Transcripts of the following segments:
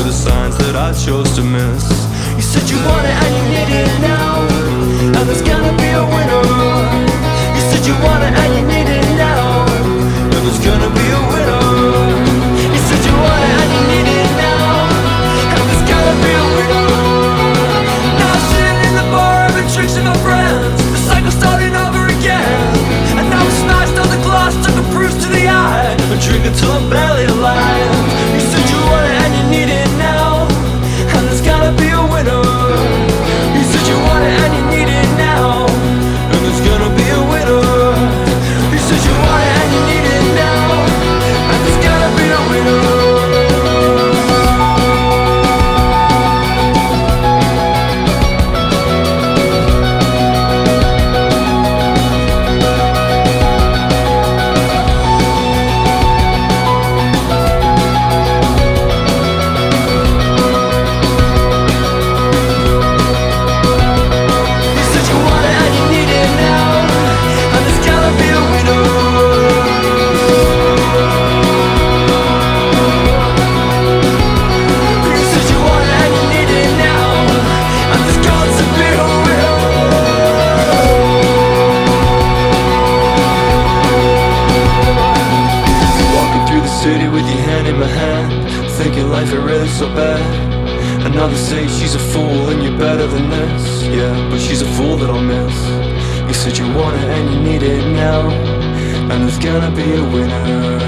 Were the signs that I chose to miss You said you want it and you need it now And there's gonna be a winner You said you want it and you need it now And there's gonna be a winner You said you want it and you need it now And there's gonna be a winner now I'm sitting in the bar, drinks with my friends. The cycle starting over again. And now we smashed on the glass, took a bruise to the eye. I'm drinking till I'm barely alive. Another say she's a fool and you're better than this. Yeah, but she's a fool that I'll miss. You said you want it and you need it now, and there's gonna be a winner.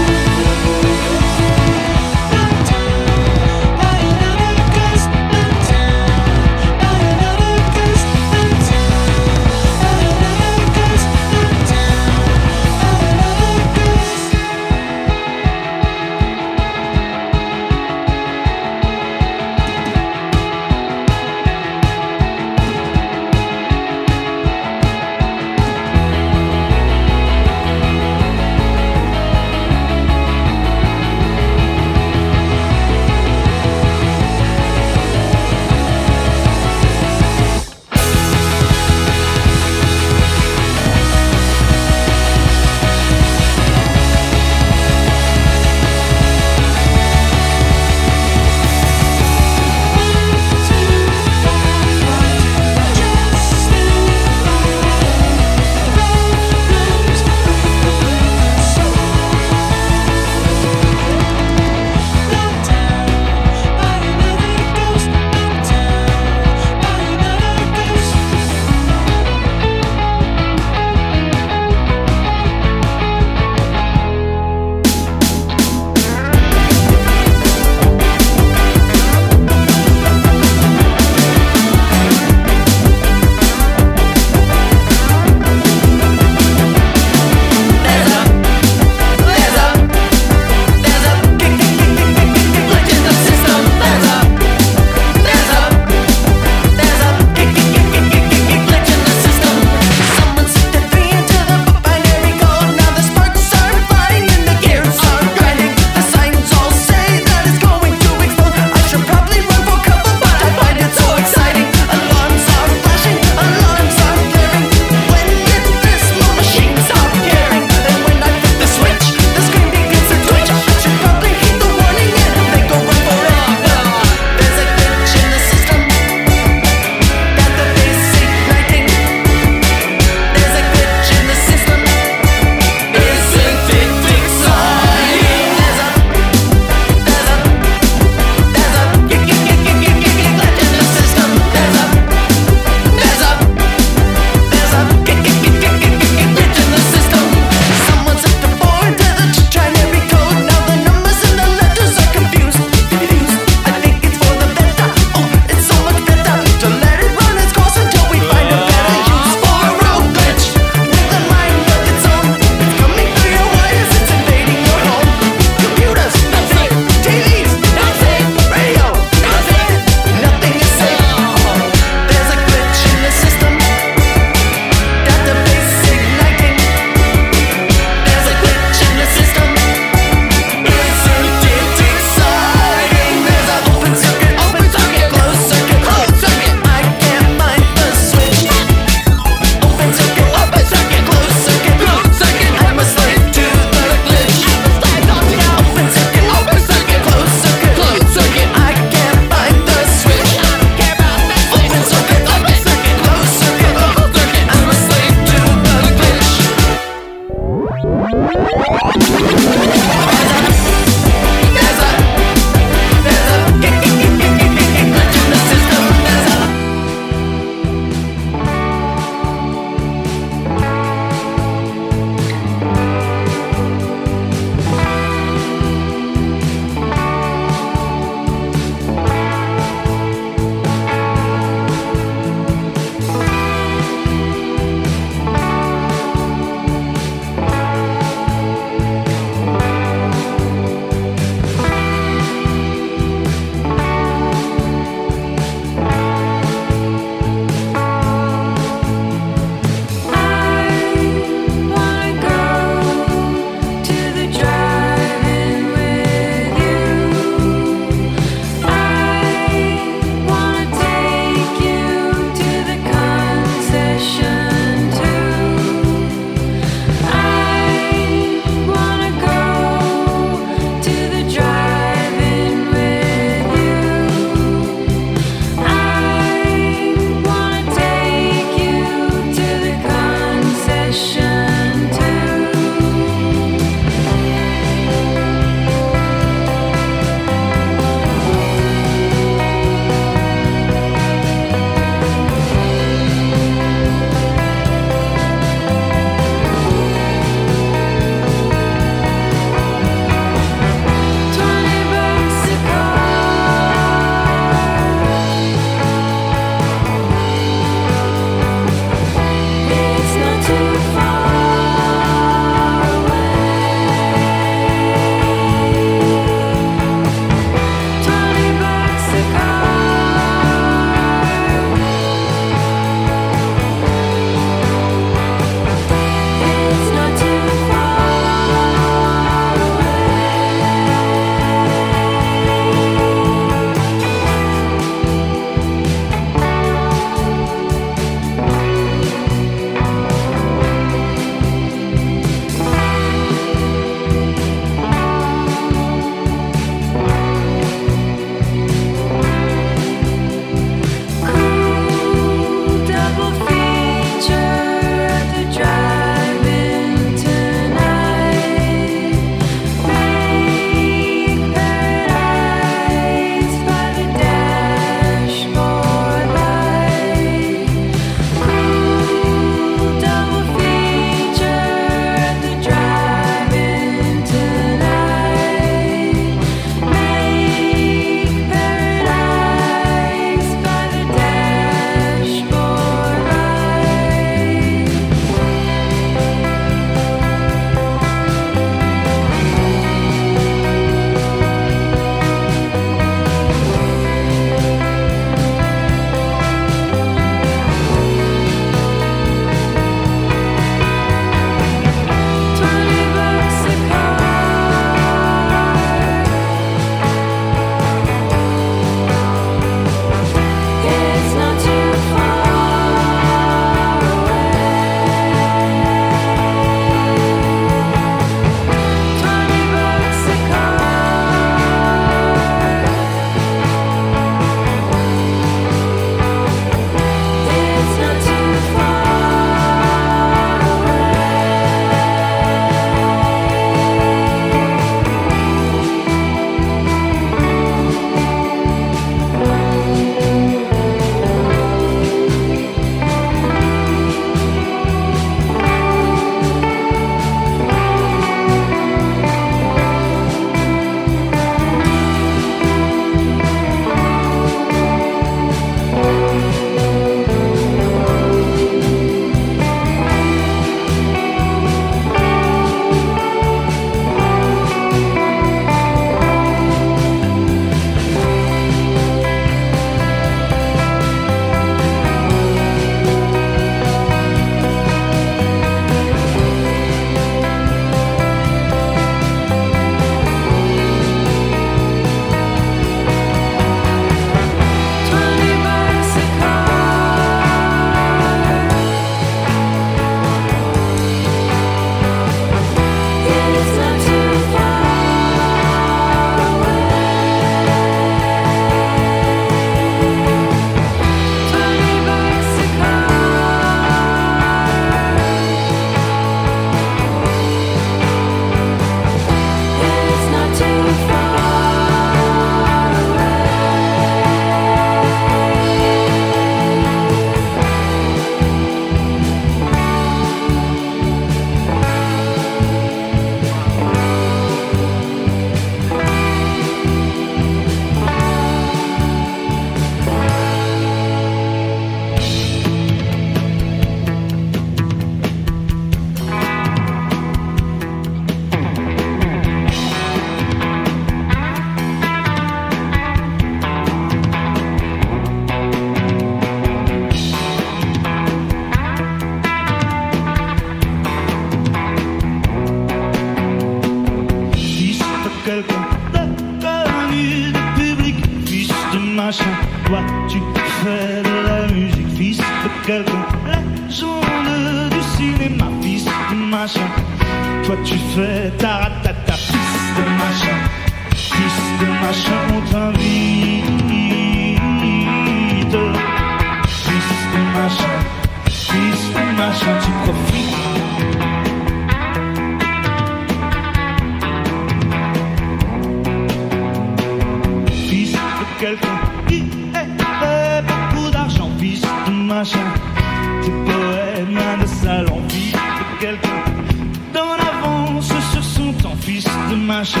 de machin.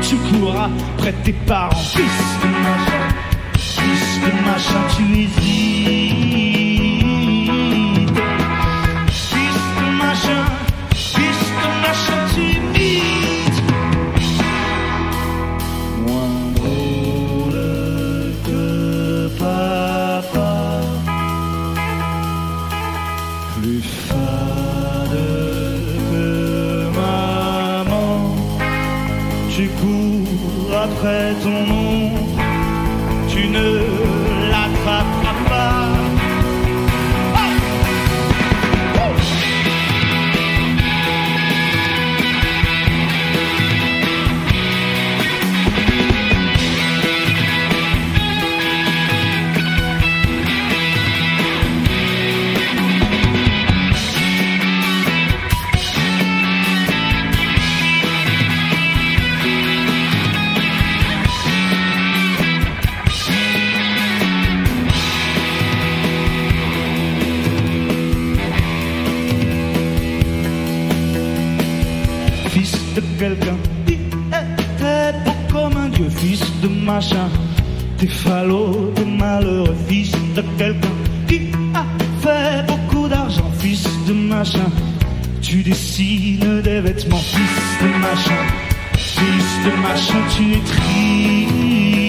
Tu courras près de tes parents, fils de machin, fils de machin, tu n'hésites près ton nom. machin. T'es falot, t'es malheureux, fils de quelqu'un qui a fait beaucoup d'argent, fils de machin. Tu dessines des vêtements, fils de machin. Fils de machin, tu es.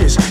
bitches.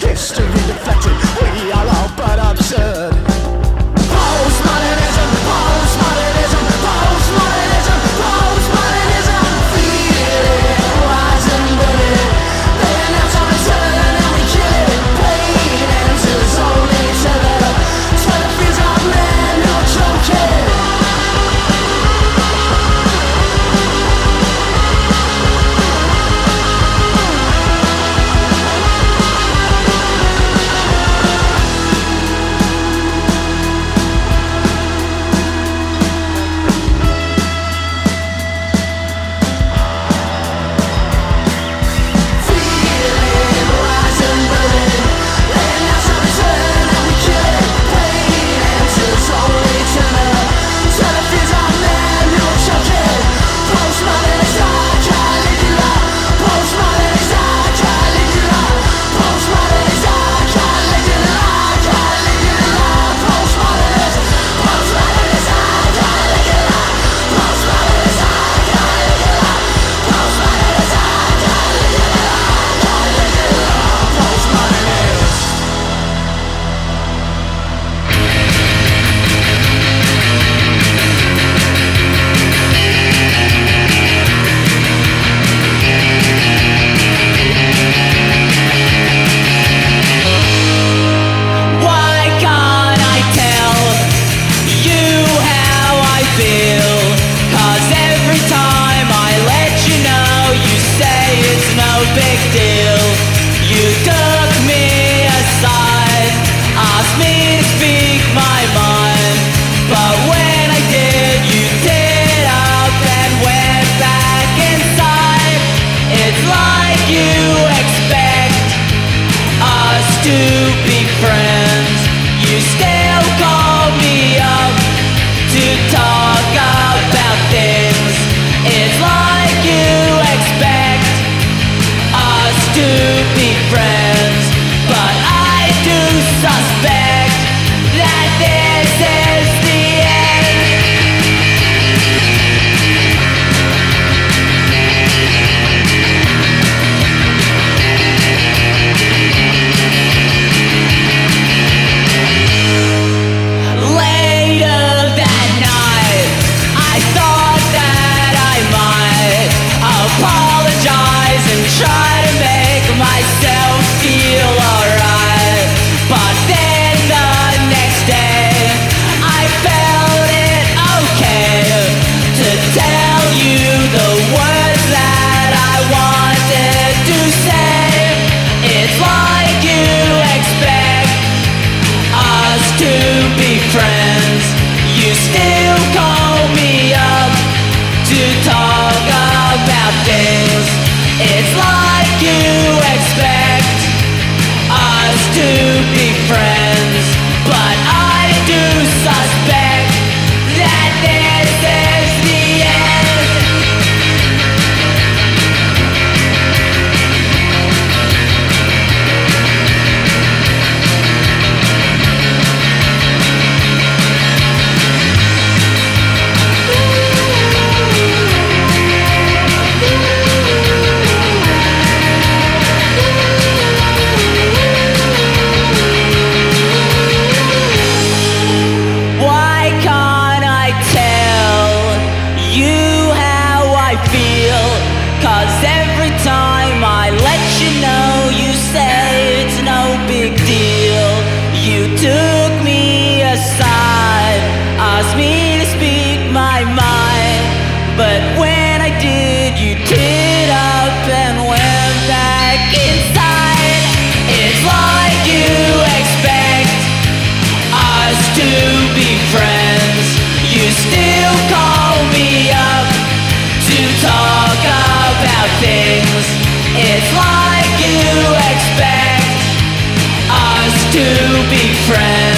be friends.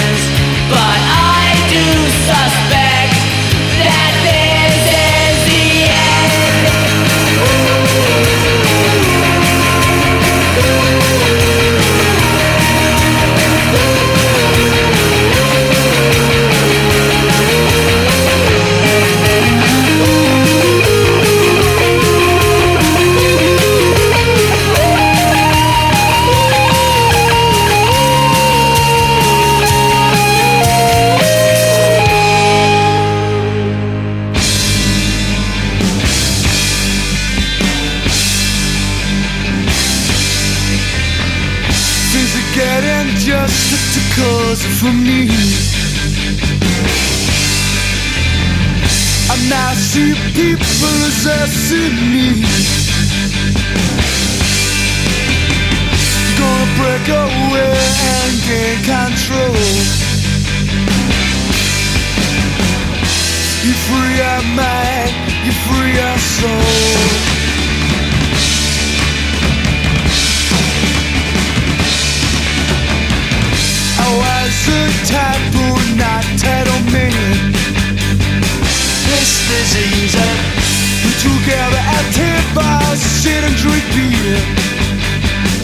Sit and drink beer.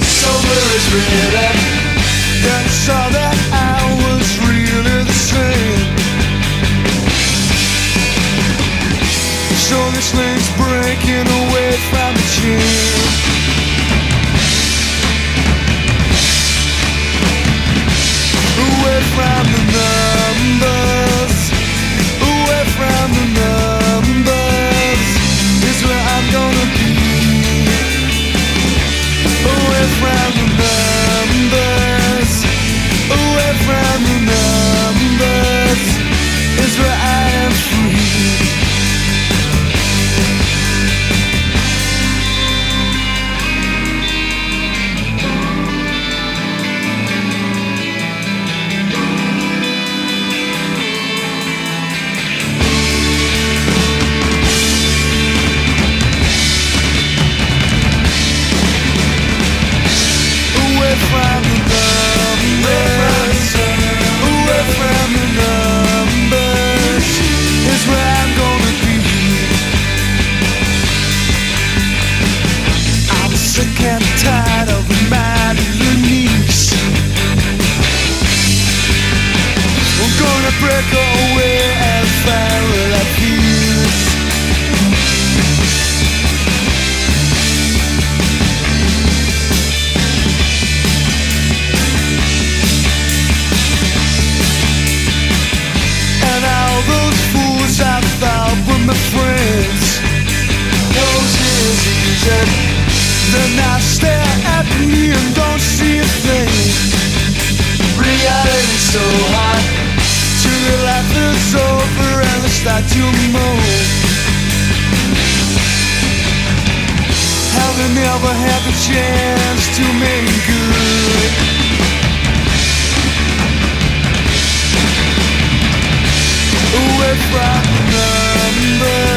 Sober is written, that's all. wasted. Then I stare at me and don't see a thing. Reality's so hot. Till the life is over and I start to moan. Have you ever had the chance to make good? away from numbers.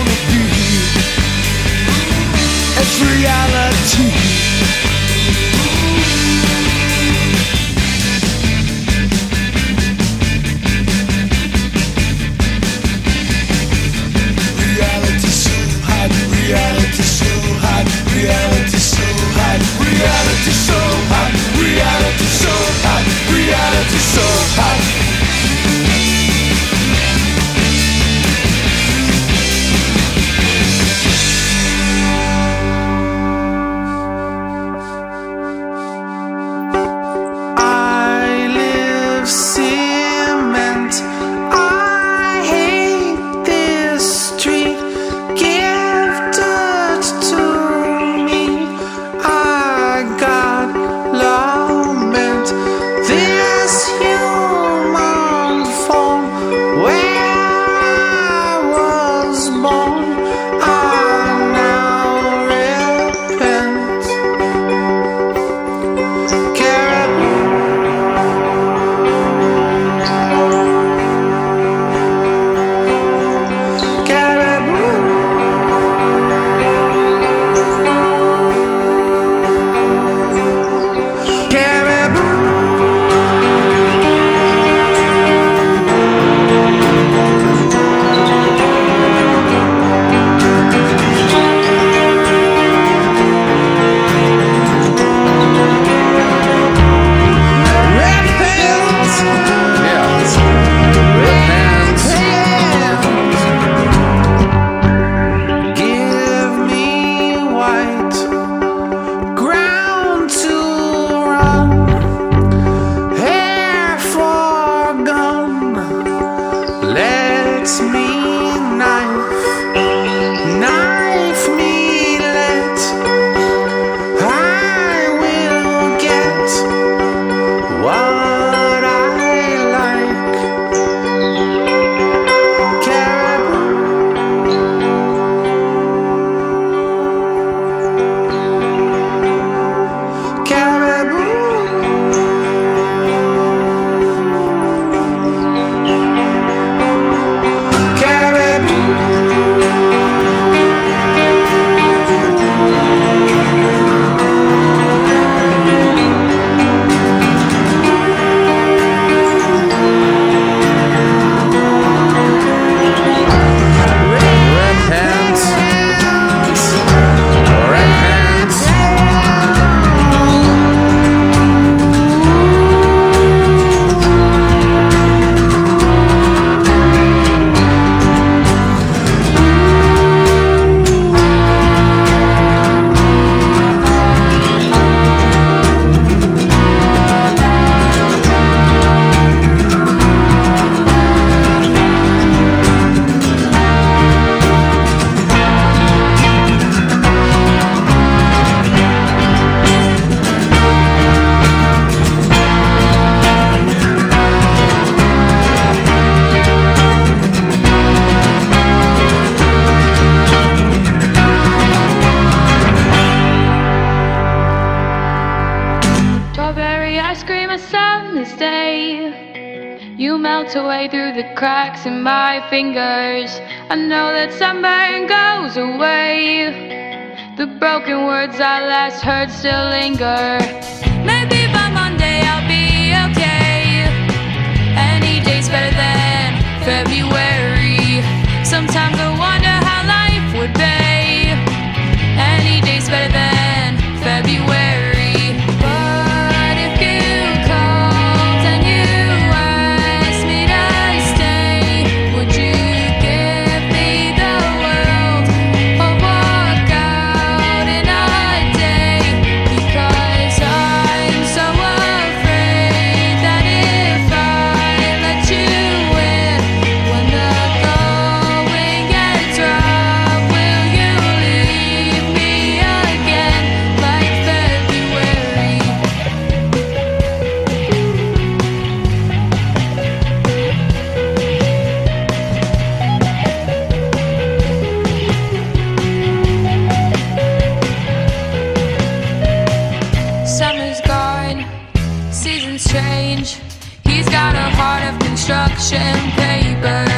heard still linger. construction paper.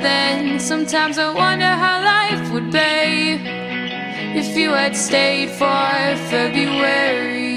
then. Sometimes I wonder how life would be if you had stayed for February.